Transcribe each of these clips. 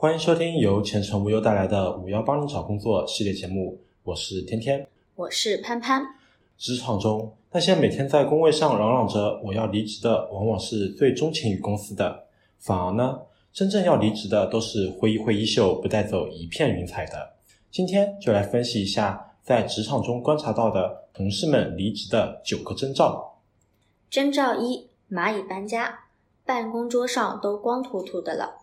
欢迎收听由前程无忧带来的“五幺帮你找工作”系列节目，我是天天，我是潘潘。职场中，那些每天在工位上嚷嚷着我要离职的，往往是最钟情于公司的；反而呢，真正要离职的，都是挥一挥衣袖，不带走一片云彩的。今天就来分析一下，在职场中观察到的同事们离职的九个征兆。征兆一：蚂蚁搬家，办公桌上都光秃秃的了。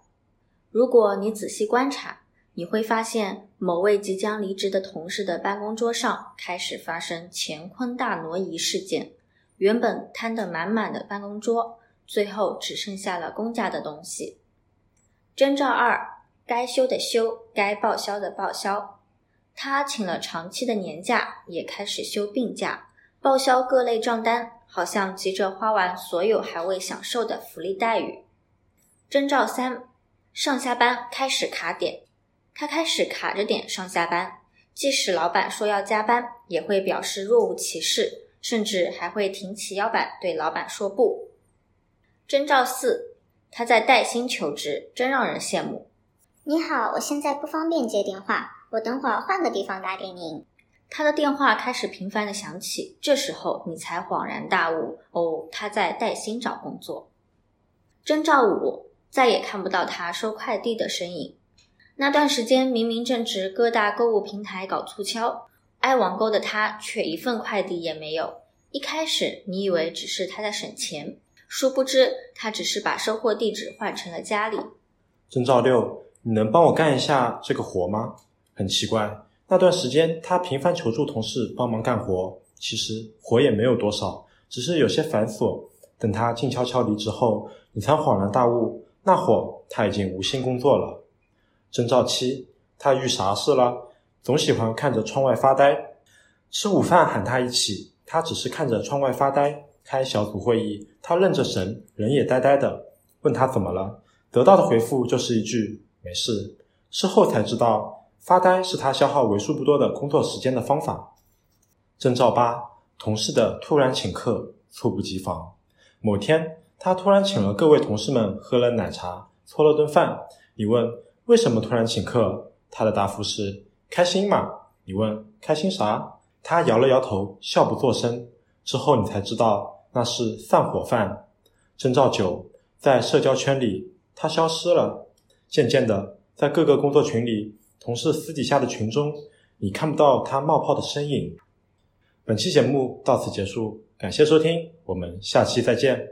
如果你仔细观察，你会发现某位即将离职的同事的办公桌上开始发生乾坤大挪移事件。原本摊得满满的办公桌，最后只剩下了公家的东西。征兆二：该休的休，该报销的报销。他请了长期的年假，也开始休病假，报销各类账单，好像急着花完所有还未享受的福利待遇。征兆三。上下班开始卡点，他开始卡着点上下班，即使老板说要加班，也会表示若无其事，甚至还会挺起腰板对老板说不。征兆四，他在带薪求职，真让人羡慕。你好，我现在不方便接电话，我等会儿换个地方打给您。他的电话开始频繁的响起，这时候你才恍然大悟，哦，他在带薪找工作。征兆五。再也看不到他收快递的身影。那段时间明明正值各大购物平台搞促销，爱网购的他却一份快递也没有。一开始你以为只是他在省钱，殊不知他只是把收货地址换成了家里。征兆六，你能帮我干一下这个活吗？很奇怪，那段时间他频繁求助同事帮忙干活，其实活也没有多少，只是有些繁琐。等他静悄悄离职后，你才恍然大悟。那会儿他已经无心工作了。征兆七，他遇啥事了？总喜欢看着窗外发呆。吃午饭喊他一起，他只是看着窗外发呆。开小组会议，他愣着神，人也呆呆的。问他怎么了，得到的回复就是一句没事。事后才知道，发呆是他消耗为数不多的工作时间的方法。征兆八，同事的突然请客，猝不及防。某天。他突然请了各位同事们喝了奶茶，搓了顿饭。你问为什么突然请客？他的答复是开心嘛。你问开心啥？他摇了摇头，笑不作声。之后你才知道那是散伙饭。征兆九，在社交圈里他消失了。渐渐的，在各个工作群里，同事私底下的群中，你看不到他冒泡的身影。本期节目到此结束，感谢收听，我们下期再见。